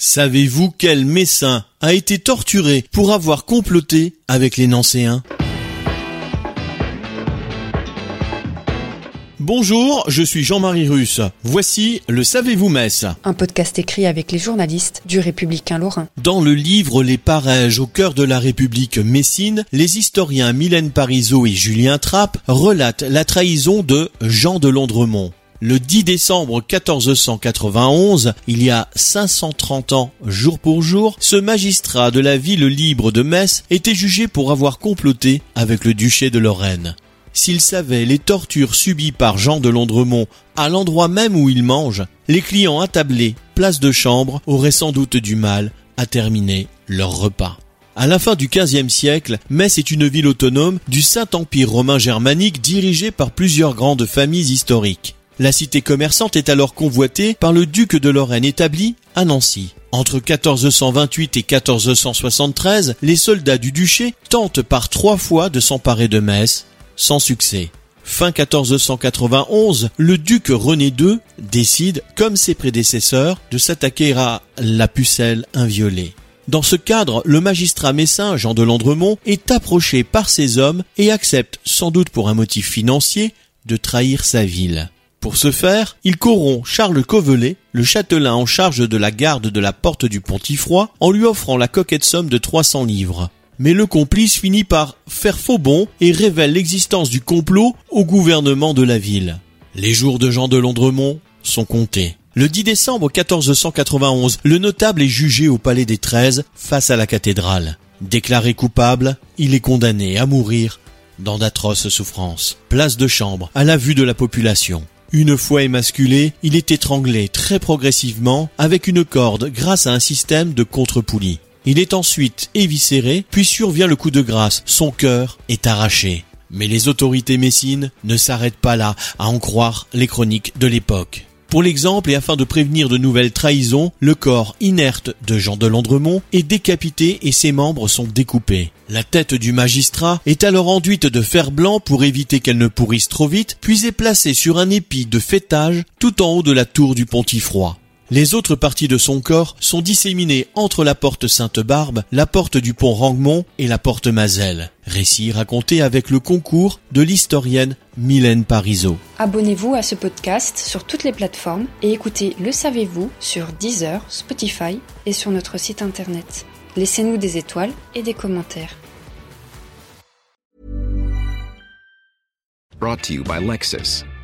Savez-vous quel messin a été torturé pour avoir comploté avec les Nancéens? Bonjour, je suis Jean-Marie Russe. Voici le Savez-vous Metz Un podcast écrit avec les journalistes du Républicain Lorrain. Dans le livre Les Parèges au cœur de la République messine, les historiens Mylène Parisot et Julien Trapp relatent la trahison de Jean de Londremont. Le 10 décembre 1491, il y a 530 ans jour pour jour, ce magistrat de la ville libre de Metz était jugé pour avoir comploté avec le duché de Lorraine. S'il savait les tortures subies par Jean de Londremont à l'endroit même où il mange, les clients attablés, place de chambre, auraient sans doute du mal à terminer leur repas. À la fin du XVe siècle, Metz est une ville autonome du Saint-Empire romain germanique dirigée par plusieurs grandes familles historiques. La cité commerçante est alors convoitée par le duc de Lorraine établi à Nancy. Entre 1428 et 1473, les soldats du duché tentent par trois fois de s'emparer de Metz, sans succès. Fin 1491, le duc René II décide, comme ses prédécesseurs, de s'attaquer à la pucelle inviolée. Dans ce cadre, le magistrat messin Jean de Landremont est approché par ses hommes et accepte, sans doute pour un motif financier, de trahir sa ville. Pour ce faire, il corrompt Charles Covelet, le châtelain en charge de la garde de la porte du Pontifroy, en lui offrant la coquette somme de 300 livres. Mais le complice finit par faire faux bon et révèle l'existence du complot au gouvernement de la ville. Les jours de Jean de Londremont sont comptés. Le 10 décembre 1491, le notable est jugé au palais des 13 face à la cathédrale. Déclaré coupable, il est condamné à mourir dans d'atroces souffrances. Place de chambre, à la vue de la population. Une fois émasculé, il est étranglé très progressivement avec une corde grâce à un système de contre-poulie. Il est ensuite éviscéré, puis survient le coup de grâce. Son cœur est arraché. Mais les autorités messines ne s'arrêtent pas là, à en croire les chroniques de l'époque. Pour l'exemple et afin de prévenir de nouvelles trahisons, le corps inerte de Jean de Londremont est décapité et ses membres sont découpés. La tête du magistrat est alors enduite de fer blanc pour éviter qu'elle ne pourrisse trop vite, puis est placée sur un épi de fêtage tout en haut de la tour du Pontifroy. Les autres parties de son corps sont disséminées entre la porte Sainte-Barbe, la porte du pont Rangmont et la porte Mazel. Récit raconté avec le concours de l'historienne Mylène Parisot. Abonnez-vous à ce podcast sur toutes les plateformes et écoutez Le Savez-vous sur Deezer, Spotify et sur notre site internet. Laissez-nous des étoiles et des commentaires. Brought to you by Lexus.